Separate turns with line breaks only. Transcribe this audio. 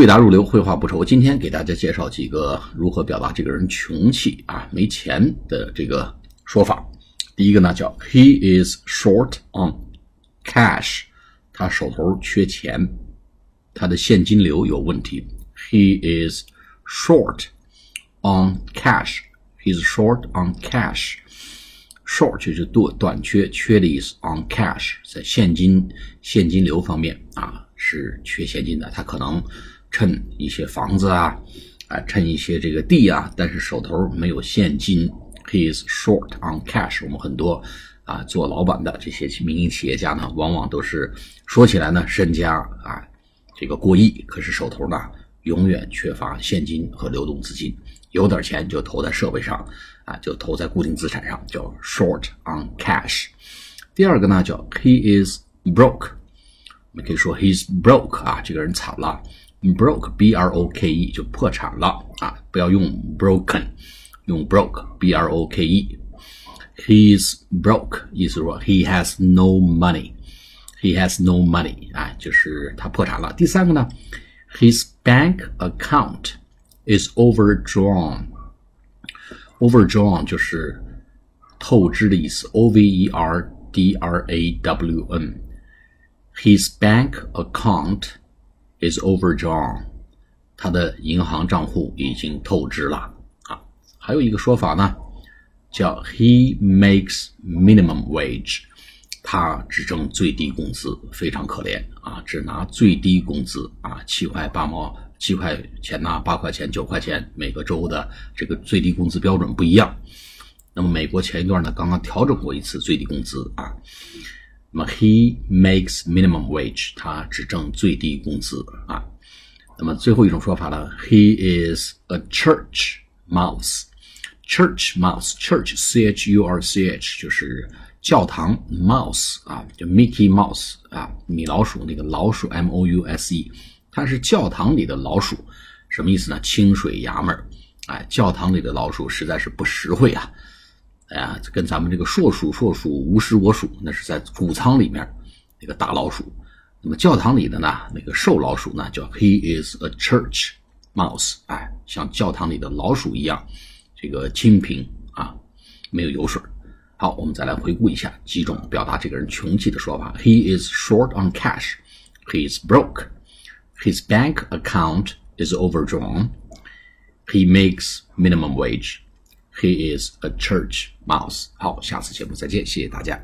对答如流，绘画不愁。今天给大家介绍几个如何表达这个人穷气啊、没钱的这个说法。第一个呢叫 He is short on cash，他手头缺钱，他的现金流有问题。He is short on cash，He is short on cash. Short 就是短短缺缺的意思，on cash 在现金现金流方面啊是缺现金的，他可能趁一些房子啊啊趁一些这个地啊，但是手头没有现金。He is short on cash。我们很多啊做老板的这些民营企业家呢，往往都是说起来呢身家啊这个过亿，可是手头呢永远缺乏现金和流动资金，有点钱就投在设备上。啊，就投在固定资产上，叫 short on cash。第二个呢，叫 he is broke。我们可以说 he's broke 啊，这个人惨了，broke，b r o k e 就破产了啊，不要用 broken，用 broke，b r o k e。He's broke，意思说 he has no money，he has no money，啊，就是他破产了。第三个呢，his bank account is overdrawn。Overdrawn 就是透支的意思，O V E R D R A W N。 His bank account is overdrawn。他的银行账户已经透支了啊。还有一个说法呢，叫 He makes minimum wage。他只挣最低工资，非常可怜啊，只拿最低工资啊，七块八毛。七块钱呐，八块钱、九块钱，每个州的这个最低工资标准不一样。那么美国前一段呢，刚刚调整过一次最低工资啊。那么 he makes minimum wage，他只挣最低工资啊。那么最后一种说法呢，he is a church mouse。church mouse，church，c h u r c h，就是教堂 mouse 啊，就 Mickey Mouse 啊，米老鼠那个老鼠 m o u s e。它是教堂里的老鼠，什么意思呢？清水衙门哎，教堂里的老鼠实在是不实惠啊！哎呀，跟咱们这个硕鼠硕鼠无食我鼠，那是在谷仓里面那个大老鼠。那么教堂里的呢，那个瘦老鼠呢，叫 He is a church mouse，哎，像教堂里的老鼠一样，这个清贫啊，没有油水。好，我们再来回顾一下几种表达这个人穷气的说法：He is short on cash. He is broke. His bank account is overdrawn. He makes minimum wage. He is a church mouse. 好，下次节目再见，谢谢大家。